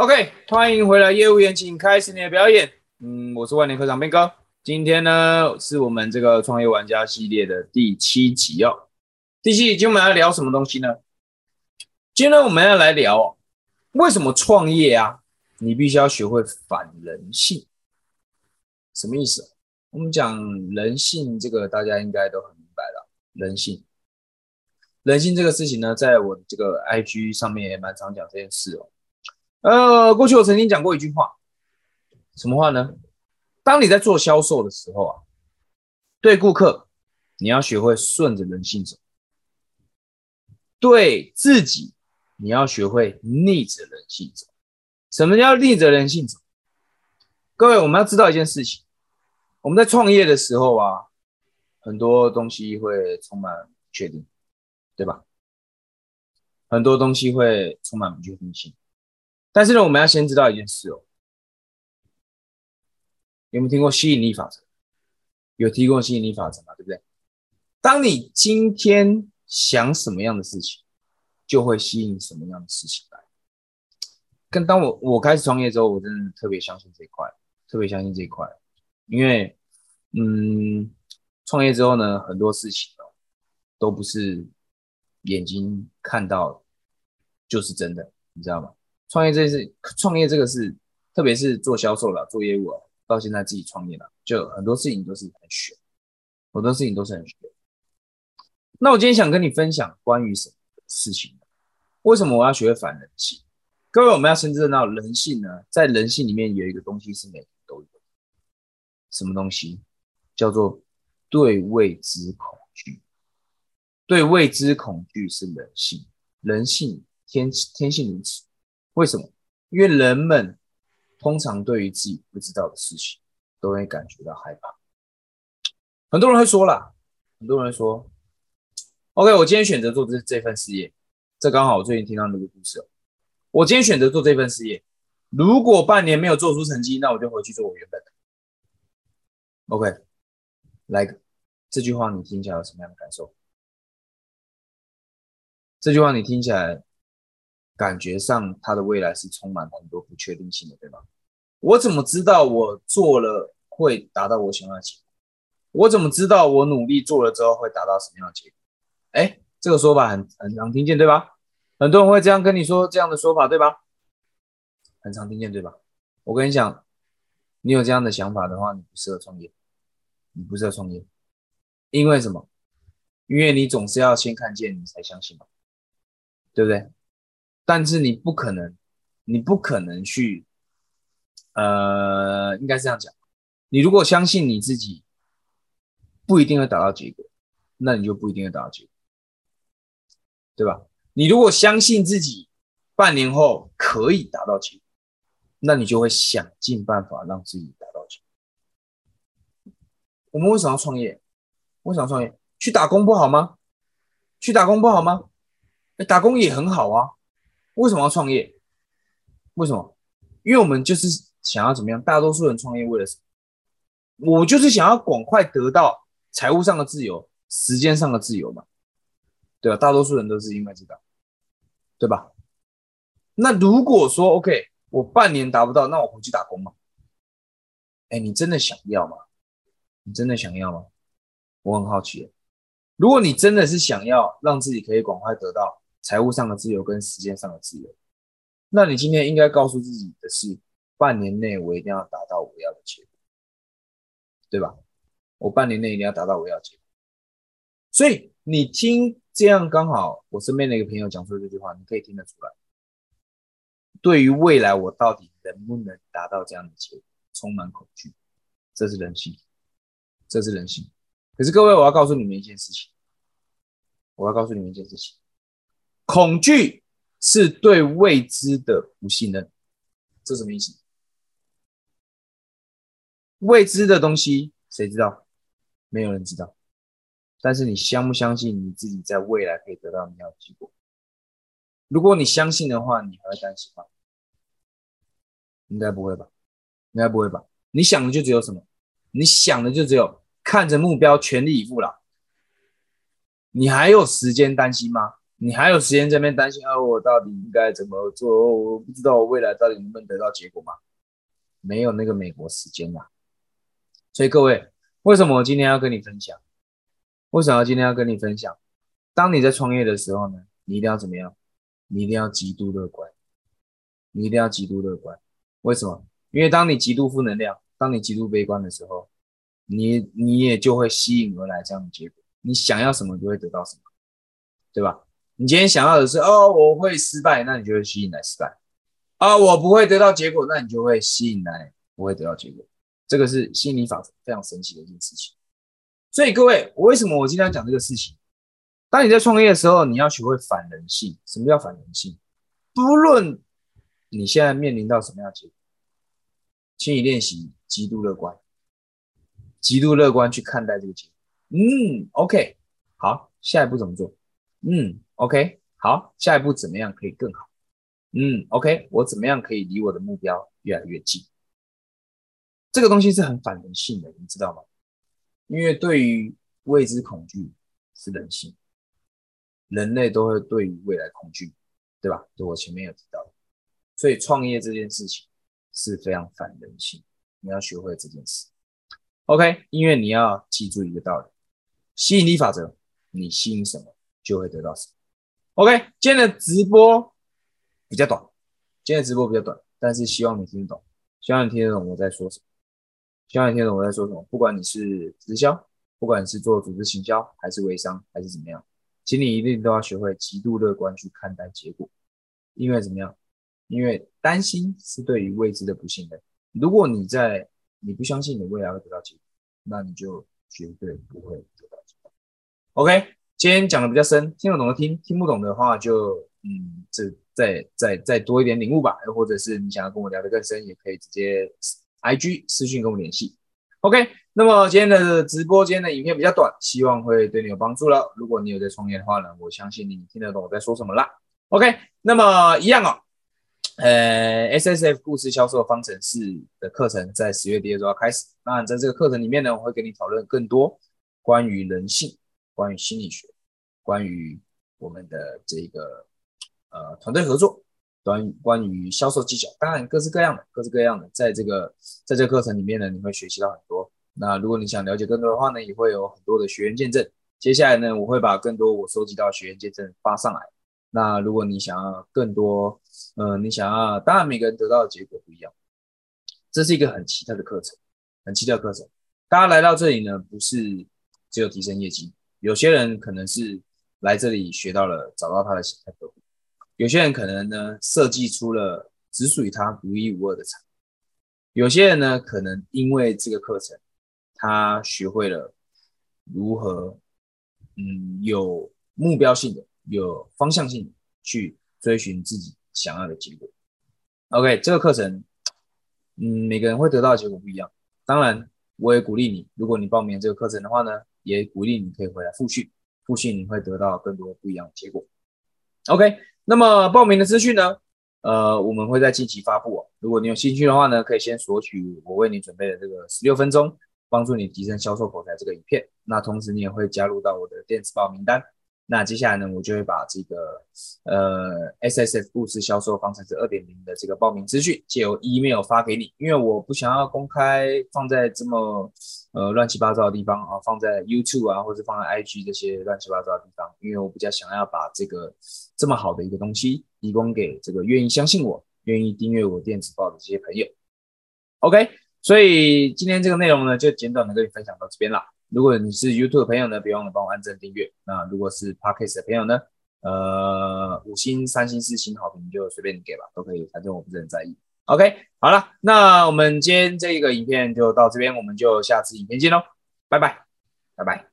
OK，欢迎回来，业务员，请开始你的表演。嗯，我是万年科长斌哥。今天呢，是我们这个创业玩家系列的第七集哦。第七集我们要聊什么东西呢？今天我们要来聊为什么创业啊，你必须要学会反人性。什么意思？我们讲人性，这个大家应该都很明白了。人性，人性这个事情呢，在我这个 IG 上面也蛮常讲这件事哦。呃，过去我曾经讲过一句话，什么话呢？当你在做销售的时候啊，对顾客你要学会顺着人性走，对自己你要学会逆着人性走。什么叫逆着人性走？各位，我们要知道一件事情，我们在创业的时候啊，很多东西会充满不确定，对吧？很多东西会充满不确定性。但是呢，我们要先知道一件事哦。有没有听过吸引力法则？有提过吸引力法则嘛？对不对？当你今天想什么样的事情，就会吸引什么样的事情来。跟当我我开始创业之后，我真的特别相信这一块，特别相信这一块，因为嗯，创业之后呢，很多事情哦，都不是眼睛看到就是真的，你知道吗？创业这是创业这个是，特别是做销售了，做业务啊。到现在自己创业了，就很多事情都是很悬，很多事情都是很悬。那我今天想跟你分享关于什么事情？为什么我要学会反人性？各位，我们要先知道人性呢，在人性里面有一个东西是每个人都有，什么东西？叫做对未知恐惧。对未知恐惧是人性，人性天天性如此。为什么？因为人们。通常对于自己不知道的事情，都会感觉到害怕。很多人会说啦，很多人说：“OK，我今天选择做这这份事业，这刚好我最近听到那个故事哦。我今天选择做这份事业，如果半年没有做出成绩，那我就回去做我原本的。”OK，来个这句话，你听起来有什么样的感受？这句话你听起来？感觉上，它的未来是充满很多不确定性的，对吗？我怎么知道我做了会达到我想要的结果？我怎么知道我努力做了之后会达到什么样的结果？哎，这个说法很很常听见，对吧？很多人会这样跟你说这样的说法，对吧？很常听见，对吧？我跟你讲，你有这样的想法的话，你不适合创业，你不适合创业，因为什么？因为你总是要先看见你才相信嘛，对不对？但是你不可能，你不可能去，呃，应该是这样讲。你如果相信你自己，不一定会达到结果，那你就不一定会达到结果，对吧？你如果相信自己半年后可以达到结果，那你就会想尽办法让自己达到结果。我们为什么要创业？为什么创业？去打工不好吗？去打工不好吗？打工也很好啊。为什么要创业？为什么？因为我们就是想要怎么样？大多数人创业为了什么？我就是想要赶快得到财务上的自由、时间上的自由嘛，对吧？大多数人都是应该知道，对吧？那如果说 OK，我半年达不到，那我回去打工嘛？哎，你真的想要吗？你真的想要吗？我很好奇。如果你真的是想要让自己可以赶快得到。财务上的自由跟时间上的自由，那你今天应该告诉自己的是，半年内我一定要达到我要的结果，对吧？我半年内一定要达到我要结果。所以你听这样刚好，我身边的一个朋友讲出这句话，你可以听得出来，对于未来我到底能不能达到这样的结果，充满恐惧，这是人性，这是人性。可是各位，我要告诉你们一件事情，我要告诉你们一件事情。恐惧是对未知的不信任，这什么意思？未知的东西谁知道？没有人知道。但是你相不相信你自己在未来可以得到你要的结果？如果你相信的话，你还会担心吗？应该不会吧？应该不会吧？你想的就只有什么？你想的就只有看着目标全力以赴了。你还有时间担心吗？你还有时间这边担心啊？我到底应该怎么做？我不知道我未来到底能不能得到结果吗？没有那个美国时间啦。所以各位，为什么我今天要跟你分享？为什么要今天要跟你分享？当你在创业的时候呢，你一定要怎么样？你一定要极度乐观，你一定要极度乐观。为什么？因为当你极度负能量，当你极度悲观的时候，你你也就会吸引而来这样的结果。你想要什么，就会得到什么，对吧？你今天想要的是哦，我会失败，那你就会吸引来失败。啊，我不会得到结果，那你就会吸引来不会得到结果。这个是心理法则，非常神奇的一件事情。所以各位，我为什么我今天要讲这个事情？当你在创业的时候，你要学会反人性。什么叫反人性？不论你现在面临到什么样的结果，请你练习极度乐观，极度乐观去看待这个结果。嗯，OK，好，下一步怎么做？嗯，OK，好，下一步怎么样可以更好？嗯，OK，我怎么样可以离我的目标越来越近？这个东西是很反人性的，你知道吗？因为对于未知恐惧是人性。人类都会对于未来恐惧，对吧？就我前面有提到，所以创业这件事情是非常反人性，你要学会这件事。OK，因为你要记住一个道理：吸引力法则，你吸引什么就会得到什么。OK，今天的直播比较短，今天的直播比较短，但是希望你听得懂，希望你听得懂我在说什么，希望你听得懂我在说什么。不管你是直销，不管是做组织行销，还是微商，还是怎么样。请你一定都要学会极度乐观去看待结果，因为怎么样？因为担心是对于未知的不信任。如果你在你不相信你未来会得到结果，那你就绝对不会得到结果。OK，今天讲的比较深，听得懂的听，听不懂的话就嗯，这再再再多一点领悟吧。又或者是你想要跟我聊得更深，也可以直接 IG 私信跟我联系。OK，那么今天的直播间的影片比较短，希望会对你有帮助了。如果你有在创业的话呢，我相信你听得懂我在说什么啦。OK，那么一样哦，呃，SSF 故事销售方程式的课程在十月底的时候要开始。那在这个课程里面呢，我会跟你讨论更多关于人性、关于心理学、关于我们的这个呃团队合作。关于关于销售技巧，当然各式各样的，各式各样的，在这个在这个课程里面呢，你会学习到很多。那如果你想了解更多的话呢，也会有很多的学员见证。接下来呢，我会把更多我收集到学员见证发上来。那如果你想要更多，呃，你想要，当然每个人得到的结果不一样。这是一个很奇特的课程，很奇特的课程。大家来到这里呢，不是只有提升业绩，有些人可能是来这里学到了，找到他的潜在客户。有些人可能呢设计出了只属于他独一无二的产品，有些人呢可能因为这个课程，他学会了如何嗯有目标性的、有方向性的去追寻自己想要的结果。OK，这个课程嗯每个人会得到的结果不一样。当然，我也鼓励你，如果你报名这个课程的话呢，也鼓励你可以回来复训，复训你会得到更多不一样的结果。OK。那么报名的资讯呢？呃，我们会在近期发布。如果你有兴趣的话呢，可以先索取我为你准备的这个十六分钟，帮助你提升销售口才这个影片。那同时你也会加入到我的电子报名单。那接下来呢，我就会把这个呃 S S F 故事销售方程式二点零的这个报名资讯借由 email 发给你，因为我不想要公开放在这么呃乱七八糟的地方啊，放在 YouTube 啊，或者放在 IG 这些乱七八糟的地方，因为我比较想要把这个这么好的一个东西提供给这个愿意相信我、愿意订阅我电子报的这些朋友。OK，所以今天这个内容呢，就简短的跟你分享到这边了。如果你是 YouTube 的朋友呢，别忘了帮我按赞订阅。那如果是 Podcast 的朋友呢，呃，五星、三星、四星好评就随便你给吧，都可以，反正我不是很在意。OK，好了，那我们今天这个影片就到这边，我们就下次影片见喽，拜拜，拜拜。